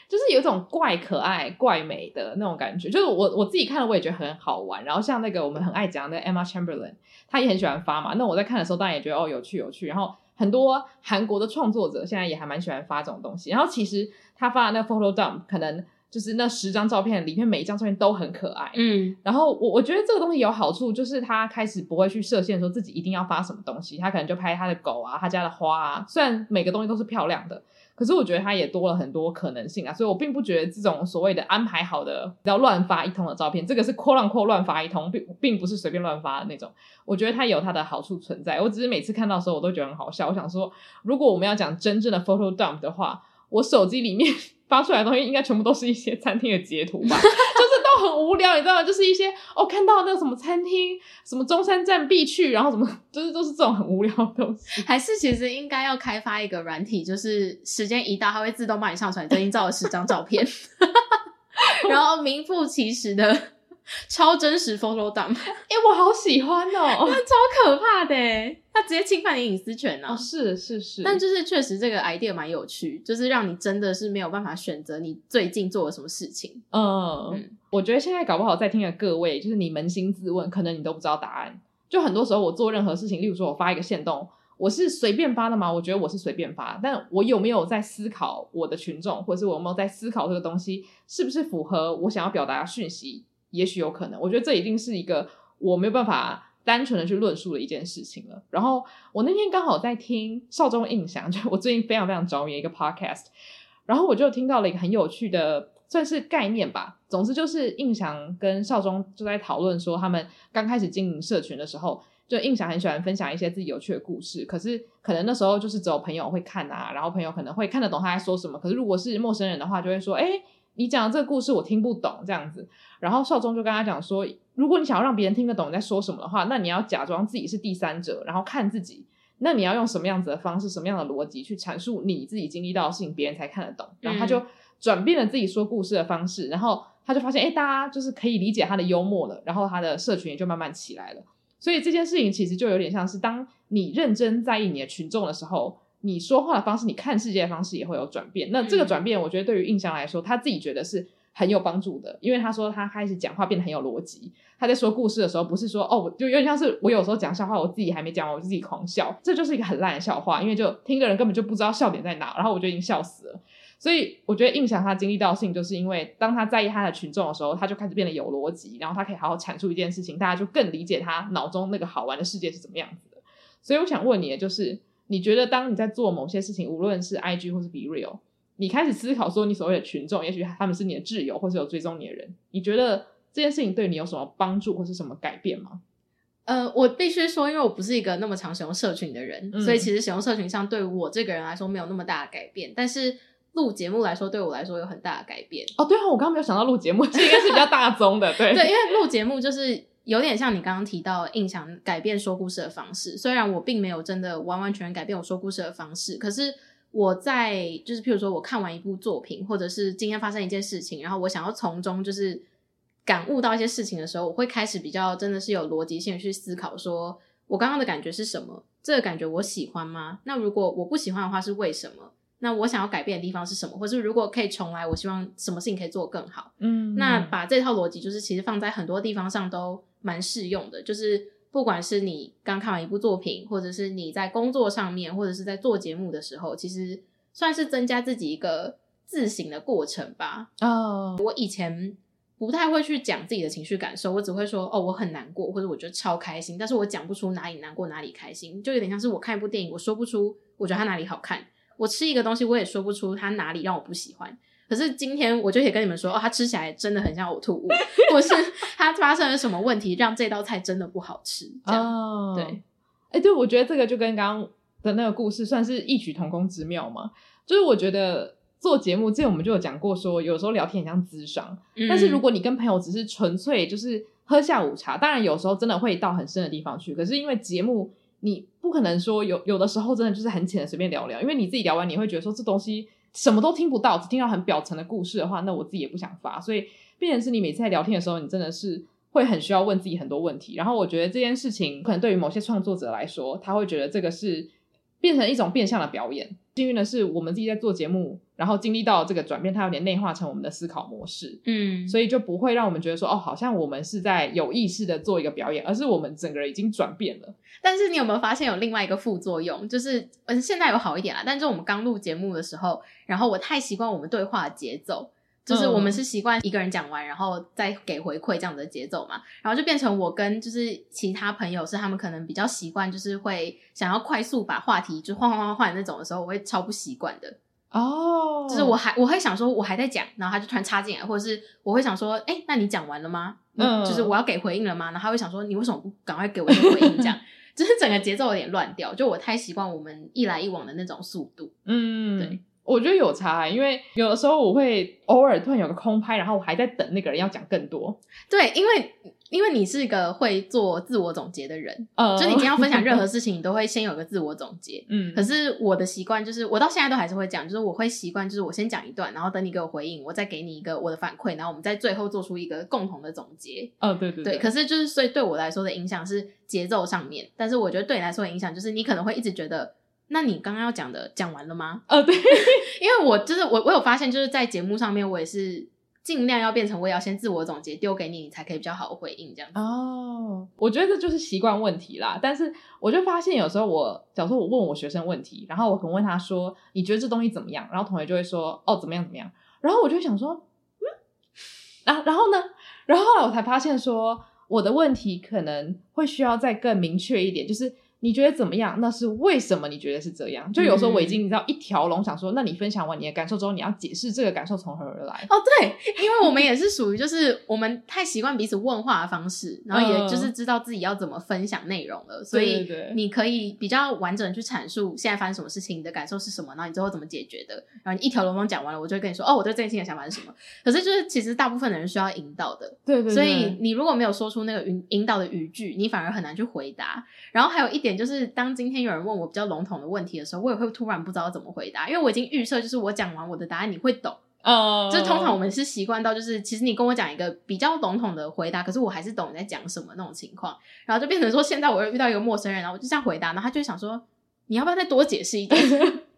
就是有一种怪可爱、怪美的那种感觉。就是我我自己看了，我也觉得很好玩。然后像那个我们很爱讲的 Emma Chamberlain，她也很喜欢发嘛。那我在看的时候，当然也觉得哦有趣有趣。然后很多韩国的创作者现在也还蛮喜欢发这种东西。然后其实他发的那个 photo dump 可能。就是那十张照片里面每一张照片都很可爱，嗯，然后我我觉得这个东西有好处，就是他开始不会去设限说自己一定要发什么东西，他可能就拍他的狗啊，他家的花啊，虽然每个东西都是漂亮的，可是我觉得它也多了很多可能性啊，所以我并不觉得这种所谓的安排好的要乱发一通的照片，这个是扩乱扩乱发一通，并并不是随便乱发的那种，我觉得它有它的好处存在，我只是每次看到的时候我都觉得很好笑，我想说，如果我们要讲真正的 photo dump 的话，我手机里面。[LAUGHS] 发出来的东西应该全部都是一些餐厅的截图吧，很无聊，你知道吗？就是一些哦，看到那个什么餐厅，什么中山站必去，然后什么，[LAUGHS] 就是都是这种很无聊的东西。还是其实应该要开发一个软体，就是时间一到，它会自动帮你上传最近照了十张照片，[LAUGHS] 然后名副其实的。[LAUGHS] 超真实 photo dump，哎、[LAUGHS] 欸，我好喜欢哦，那 [LAUGHS] 超可怕的，他直接侵犯你隐私权啊！哦，是是是，但就是确实这个 idea 蛮有趣，就是让你真的是没有办法选择你最近做了什么事情。嗯，嗯，我觉得现在搞不好在听的各位，就是你扪心自问，可能你都不知道答案。就很多时候我做任何事情，例如说我发一个限动，我是随便发的吗？我觉得我是随便发，但我有没有在思考我的群众，或者是我有没有在思考这个东西是不是符合我想要表达的讯息？也许有可能，我觉得这已经是一个我没有办法单纯的去论述的一件事情了。然后我那天刚好在听少中印象，就我最近非常非常着迷一个 podcast，然后我就听到了一个很有趣的算是概念吧。总之就是印象跟少中就在讨论说，他们刚开始经营社群的时候，就印象很喜欢分享一些自己有趣的故事，可是可能那时候就是只有朋友会看啊，然后朋友可能会看得懂他在说什么，可是如果是陌生人的话，就会说，哎。你讲的这个故事我听不懂，这样子，然后少中就跟他讲说，如果你想要让别人听得懂你在说什么的话，那你要假装自己是第三者，然后看自己，那你要用什么样子的方式，什么样的逻辑去阐述你自己经历到的事情，别人才看得懂。然后他就转变了自己说故事的方式，然后他就发现，哎，大家就是可以理解他的幽默了，然后他的社群也就慢慢起来了。所以这件事情其实就有点像是，当你认真在意你的群众的时候。你说话的方式，你看世界的方式也会有转变。那这个转变，我觉得对于印象来说，他自己觉得是很有帮助的，因为他说他开始讲话变得很有逻辑。他在说故事的时候，不是说哦，就有点像是我有时候讲笑话，我自己还没讲完，我自己狂笑，这就是一个很烂的笑话，因为就听的人根本就不知道笑点在哪，然后我就已经笑死了。所以我觉得印象他经历到的事情，就是因为当他在意他的群众的时候，他就开始变得有逻辑，然后他可以好好阐述一件事情，大家就更理解他脑中那个好玩的世界是怎么样子的。所以我想问你的就是。你觉得当你在做某些事情，无论是 IG 或是 BeReal，你开始思考说你所谓的群众，也许他们是你的挚友，或是有追踪你的人，你觉得这件事情对你有什么帮助或是什么改变吗？呃，我必须说，因为我不是一个那么常使用社群的人，嗯、所以其实使用社群上对我这个人来说没有那么大的改变。但是录节目来说，对我来说有很大的改变。哦，对啊，我刚刚没有想到录节目，这应该是比较大宗的，对对，因为录节目就是。有点像你刚刚提到印象改变说故事的方式，虽然我并没有真的完完全全改变我说故事的方式，可是我在就是譬如说我看完一部作品，或者是今天发生一件事情，然后我想要从中就是感悟到一些事情的时候，我会开始比较真的是有逻辑性去思考，说我刚刚的感觉是什么？这个感觉我喜欢吗？那如果我不喜欢的话是为什么？那我想要改变的地方是什么？或是如果可以重来，我希望什么事情可以做更好？嗯，那把这套逻辑就是其实放在很多地方上都。蛮适用的，就是不管是你刚看完一部作品，或者是你在工作上面，或者是在做节目的时候，其实算是增加自己一个自省的过程吧。哦，我以前不太会去讲自己的情绪感受，我只会说哦，我很难过，或者我觉得超开心，但是我讲不出哪里难过，哪里开心，就有点像是我看一部电影，我说不出我觉得它哪里好看，我吃一个东西，我也说不出它哪里让我不喜欢。可是今天我就可以跟你们说，哦，它吃起来真的很像呕吐物，[LAUGHS] 或是它发生了什么问题让这道菜真的不好吃，这样、oh. 对。哎、欸，对，我觉得这个就跟刚刚的那个故事算是异曲同工之妙嘛。就是我觉得做节目之前我们就有讲过，说有时候聊天很像咨商，嗯、但是如果你跟朋友只是纯粹就是喝下午茶，当然有时候真的会到很深的地方去。可是因为节目，你不可能说有有的时候真的就是很浅的随便聊聊，因为你自己聊完你会觉得说这东西。什么都听不到，只听到很表层的故事的话，那我自己也不想发。所以，变成是你每次在聊天的时候，你真的是会很需要问自己很多问题。然后，我觉得这件事情可能对于某些创作者来说，他会觉得这个是。变成一种变相的表演。幸运的是，我们自己在做节目，然后经历到这个转变，它有点内化成我们的思考模式。嗯，所以就不会让我们觉得说，哦，好像我们是在有意识的做一个表演，而是我们整个人已经转变了。但是你有没有发现有另外一个副作用？就是嗯，现在有好一点啦，但是我们刚录节目的时候，然后我太习惯我们对话的节奏。就是我们是习惯一个人讲完，然后再给回馈这样的节奏嘛，然后就变成我跟就是其他朋友是他们可能比较习惯，就是会想要快速把话题就换换换换那种的时候，我会超不习惯的哦。Oh. 就是我还我会想说我还在讲，然后他就突然插进来，或者是我会想说，哎，那你讲完了吗？嗯，就是我要给回应了吗？然后他会想说，你为什么不赶快给我一个回应？这样 [LAUGHS] 就是整个节奏有点乱掉，就我太习惯我们一来一往的那种速度。嗯，对。我觉得有差欸，因为有的时候我会偶尔突然有个空拍，然后我还在等那个人要讲更多。对，因为因为你是一个会做自我总结的人，呃，就你今天要分享任何 [LAUGHS] 事情，你都会先有个自我总结。嗯，可是我的习惯就是，我到现在都还是会讲，就是我会习惯，就是我先讲一段，然后等你给我回应，我再给你一个我的反馈，然后我们在最后做出一个共同的总结。哦，对对对。对，可是就是所以对我来说的影响是节奏上面，但是我觉得对你来说的影响就是你可能会一直觉得。那你刚刚要讲的讲完了吗？呃，对，[LAUGHS] 因为我就是我，我有发现，就是在节目上面，我也是尽量要变成我要先自我总结，丢给你，你才可以比较好回应这样。哦，我觉得这就是习惯问题啦。但是我就发现有时候我，假如说我问我学生问题，然后我可能问他说：“你觉得这东西怎么样？”然后同学就会说：“哦，怎么样怎么样。”然后我就想说：“嗯，然后然后呢？”然后后来我才发现说，我的问题可能会需要再更明确一点，就是。你觉得怎么样？那是为什么？你觉得是这样？就有时候我已经你知道一条龙，想说，那你分享完你的感受之后，你要解释这个感受从何而来？哦，对，因为我们也是属于就是我们太习惯彼此问话的方式，然后也就是知道自己要怎么分享内容了，所以你可以比较完整的去阐述现在发生什么事情，你的感受是什么，然后你最后怎么解决的，然后你一条龙讲完了，我就会跟你说，哦，我对这件事情的想法是什么。可是就是其实大部分的人需要引导的，对对，对，所以你如果没有说出那个引引导的语句，你反而很难去回答。然后还有一点就是当今天。有人问我比较笼统的问题的时候，我也会突然不知道怎么回答，因为我已经预设，就是我讲完我的答案你会懂。哦、uh，就是通常我们是习惯到，就是其实你跟我讲一个比较笼统的回答，可是我还是懂你在讲什么那种情况，然后就变成说，现在我又遇到一个陌生人，然后我就这样回答，然后他就想说，你要不要再多解释一点？[LAUGHS]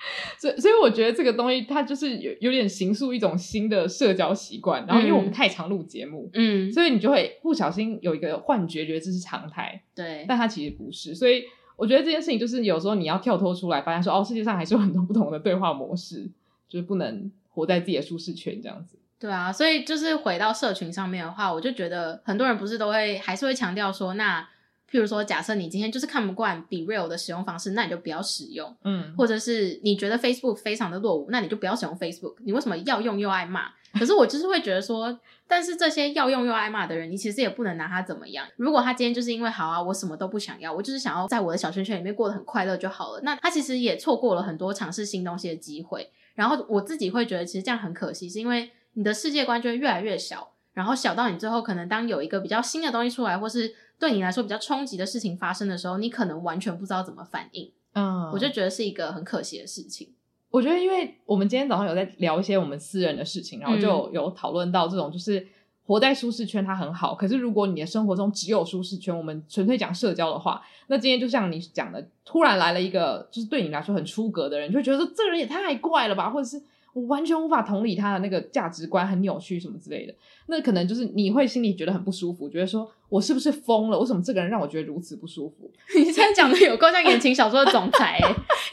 [LAUGHS] 所以，所以我觉得这个东西它就是有有点形塑一种新的社交习惯。然后，因为我们太常录节目，嗯，所以你就会不小心有一个幻觉，觉得这是常态。对，但它其实不是。所以，我觉得这件事情就是有时候你要跳脱出来，发现说，哦，世界上还是有很多不同的对话模式，就是不能活在自己的舒适圈这样子。对啊，所以就是回到社群上面的话，我就觉得很多人不是都会还是会强调说，那。譬如说，假设你今天就是看不惯 BeReal 的使用方式，那你就不要使用。嗯，或者是你觉得 Facebook 非常的落伍，那你就不要使用 Facebook。你为什么要用又爱骂？可是我就是会觉得说，但是这些要用又爱骂的人，你其实也不能拿他怎么样。如果他今天就是因为好啊，我什么都不想要，我就是想要在我的小圈圈里面过得很快乐就好了。那他其实也错过了很多尝试新东西的机会。然后我自己会觉得，其实这样很可惜，是因为你的世界观就会越来越小，然后小到你最后可能当有一个比较新的东西出来，或是对你来说比较冲击的事情发生的时候，你可能完全不知道怎么反应。嗯，我就觉得是一个很可惜的事情。我觉得，因为我们今天早上有在聊一些我们私人的事情，然后就有讨论到这种，就是活在舒适圈它很好，可是如果你的生活中只有舒适圈，我们纯粹讲社交的话，那今天就像你讲的，突然来了一个就是对你来说很出格的人，就会觉得说这个人也太怪了吧，或者是。我完全无法同理他的那个价值观很扭曲什么之类的，那可能就是你会心里觉得很不舒服，觉得说我是不是疯了？为什么这个人让我觉得如此不舒服？[LAUGHS] 你现在讲的有够像言情小说的总裁，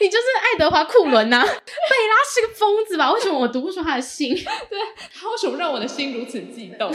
你就是爱德华库伦呐、啊？贝拉是个疯子吧？为什么我读不出他的心？[LAUGHS] 对，他为什么让我的心如此悸动？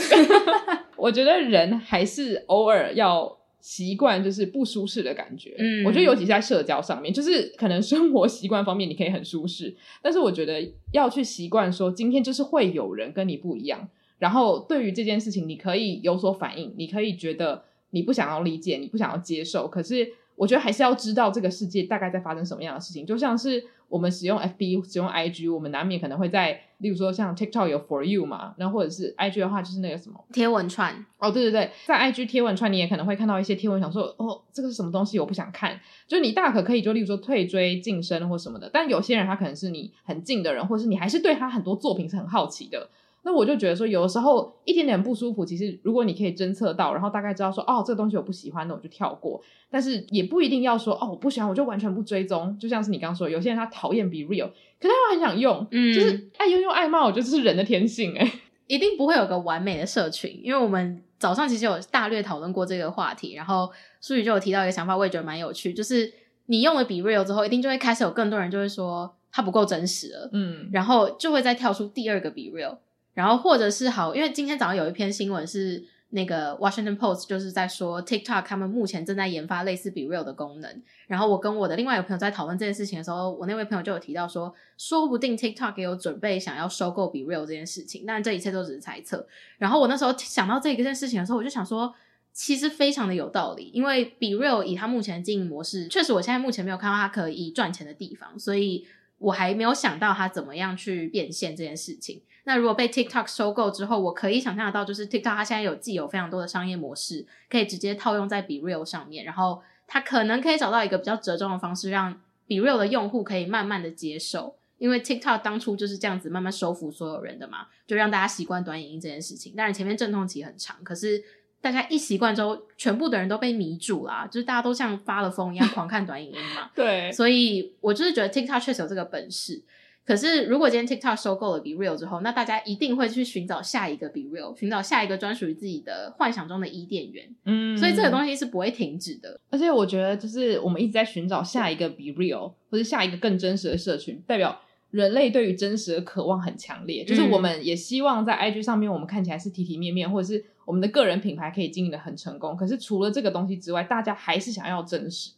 [LAUGHS] 我觉得人还是偶尔要。习惯就是不舒适的感觉，嗯，我觉得尤其是在社交上面，就是可能生活习惯方面你可以很舒适，但是我觉得要去习惯说今天就是会有人跟你不一样，然后对于这件事情你可以有所反应，你可以觉得你不想要理解，你不想要接受，可是我觉得还是要知道这个世界大概在发生什么样的事情，就像是。我们使用 FB，使用 IG，我们难免可能会在，例如说像 TikTok 有 For You 嘛，然后或者是 IG 的话，就是那个什么贴文串。哦，对对对，在 IG 贴文串，你也可能会看到一些贴文，想说哦，这个是什么东西，我不想看。就你大可可以就例如说退追、晋升或什么的，但有些人他可能是你很近的人，或者是你还是对他很多作品是很好奇的，那我就觉得说，有的时候一点点不舒服，其实如果你可以侦测到，然后大概知道说，哦，这个东西我不喜欢，那我就跳过。但是也不一定要说，哦，我不喜欢，我就完全不追踪。就像是你刚刚说，有些人他讨厌 BeReal，可是他又很想用，嗯，就是爱用用爱骂，我觉得这是人的天性诶，[LAUGHS] 一定不会有个完美的社群，因为我们早上其实有大略讨论过这个话题，然后苏宇就有提到一个想法，我也觉得蛮有趣，就是你用了 BeReal 之后，一定就会开始有更多人就会说它不够真实了，嗯，然后就会再跳出第二个 BeReal。然后或者是好，因为今天早上有一篇新闻是那个 Washington Post 就是在说 TikTok 他们目前正在研发类似 BeReal 的功能。然后我跟我的另外一个朋友在讨论这件事情的时候，我那位朋友就有提到说，说不定 TikTok 也有准备想要收购 BeReal 这件事情，但这一切都只是猜测。然后我那时候想到这一件事情的时候，我就想说，其实非常的有道理，因为 BeReal 以它目前的经营模式，确实我现在目前没有看到它可以赚钱的地方，所以我还没有想到它怎么样去变现这件事情。那如果被 TikTok 收购之后，我可以想象得到，就是 TikTok 它现在有既有非常多的商业模式，可以直接套用在 BeReal 上面，然后它可能可以找到一个比较折中的方式，让 BeReal 的用户可以慢慢的接受，因为 TikTok 当初就是这样子慢慢收服所有人的嘛，就让大家习惯短影音这件事情。当然前面阵痛期很长，可是大家一习惯之后，全部的人都被迷住啦，就是大家都像发了疯一样狂看短影音嘛。[LAUGHS] 对，所以我就是觉得 TikTok 确实有这个本事。可是，如果今天 TikTok 收购了 BeReal 之后，那大家一定会去寻找下一个 BeReal，寻找下一个专属于自己的幻想中的伊甸园。嗯，所以这个东西是不会停止的。而且，我觉得就是我们一直在寻找下一个 BeReal，或者下一个更真实的社群，代表人类对于真实的渴望很强烈。就是我们也希望在 IG 上面，我们看起来是体体面面，或者是我们的个人品牌可以经营的很成功。可是，除了这个东西之外，大家还是想要真实。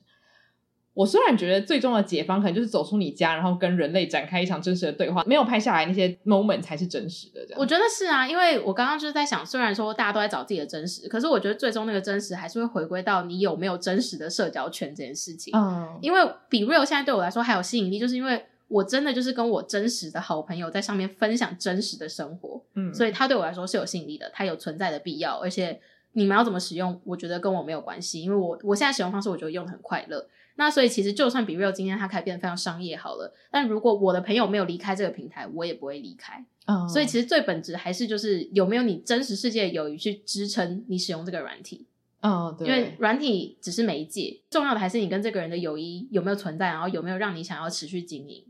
我虽然觉得最终的解方可能就是走出你家，然后跟人类展开一场真实的对话，没有拍下来那些 moment 才是真实的。这样，我觉得是啊，因为我刚刚就是在想，虽然说大家都在找自己的真实，可是我觉得最终那个真实还是会回归到你有没有真实的社交圈这件事情。嗯，因为 BeReal 现在对我来说还有吸引力，就是因为我真的就是跟我真实的好朋友在上面分享真实的生活，嗯，所以它对我来说是有吸引力的，它有存在的必要，而且你们要怎么使用，我觉得跟我没有关系，因为我我现在使用方式，我觉得用的很快乐。那所以其实就算 BeReal 今天它开始变得非常商业好了，但如果我的朋友没有离开这个平台，我也不会离开。Oh. 所以其实最本质还是就是有没有你真实世界的友谊去支撑你使用这个软体。哦，oh, 对。因为软体只是媒介，重要的还是你跟这个人的友谊有没有存在，然后有没有让你想要持续经营。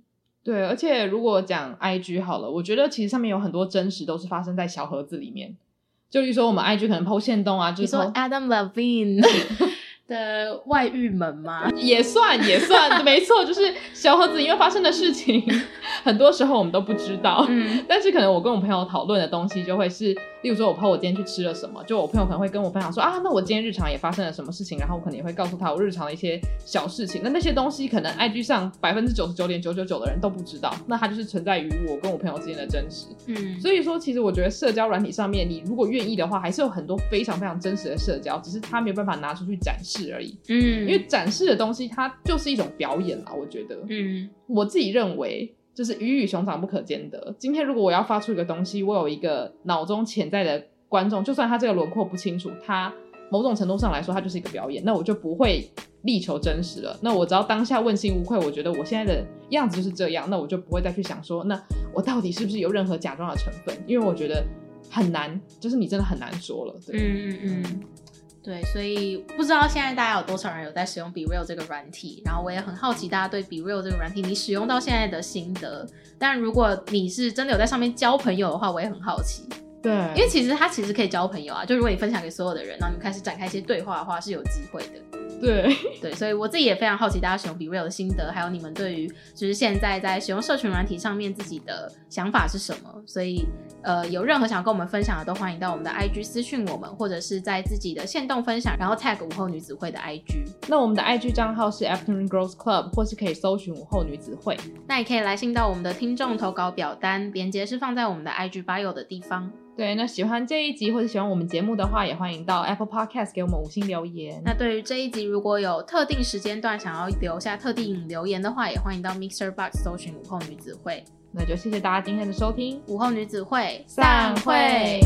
对，而且如果讲 IG 好了，我觉得其实上面有很多真实都是发生在小盒子里面。就比如说我们 IG 可能 PO 限动啊，就是说 Adam Levine。[LAUGHS] 的外遇门吗？也算也算，没错，就是小盒子因为发生的事情，很多时候我们都不知道。嗯，[LAUGHS] 但是可能我跟我朋友讨论的东西就会是，例如说我朋友我今天去吃了什么，就我朋友可能会跟我分享说啊，那我今天日常也发生了什么事情，然后我可能也会告诉他我日常的一些小事情。那那些东西可能 IG 上百分之九十九点九九九的人都不知道，那它就是存在于我跟我朋友之间的真实。嗯，所以说其实我觉得社交软体上面，你如果愿意的话，还是有很多非常非常真实的社交，只是他没有办法拿出去展示。而已，嗯，因为展示的东西它就是一种表演啦，我觉得，嗯，我自己认为就是鱼与熊掌不可兼得。今天如果我要发出一个东西，我有一个脑中潜在的观众，就算他这个轮廓不清楚，他某种程度上来说，他就是一个表演，那我就不会力求真实了。那我只要当下问心无愧，我觉得我现在的样子就是这样，那我就不会再去想说，那我到底是不是有任何假装的成分？因为我觉得很难，就是你真的很难说了。对，嗯嗯嗯。对，所以不知道现在大家有多少人有在使用 BeReal 这个软体，然后我也很好奇大家对 BeReal 这个软体你使用到现在的心得。但如果你是真的有在上面交朋友的话，我也很好奇。对，因为其实它其实可以交朋友啊，就如果你分享给所有的人，然后你们开始展开一些对话的话，是有机会的。对 [LAUGHS] 对，所以我自己也非常好奇大家使用 BeReal 的心得，还有你们对于就是现在在使用社群软体上面自己的想法是什么。所以呃，有任何想跟我们分享的，都欢迎到我们的 IG 私讯我们，或者是在自己的线动分享，然后 tag 午后女子会的 IG。那我们的 IG 账号是 Afternoon Girls Club，或是可以搜寻午后女子会。那也可以来信到我们的听众投稿表单，连接是放在我们的 IG bio 的地方。对，那喜欢这一集或者喜欢我们节目的话，也欢迎到 Apple Podcast 给我们五星留言。那对于这一集，如果有特定时间段想要留下特定留言的话，也欢迎到 Mixer Box 搜寻午后女子会。那就谢谢大家今天的收听，午后女子会散会。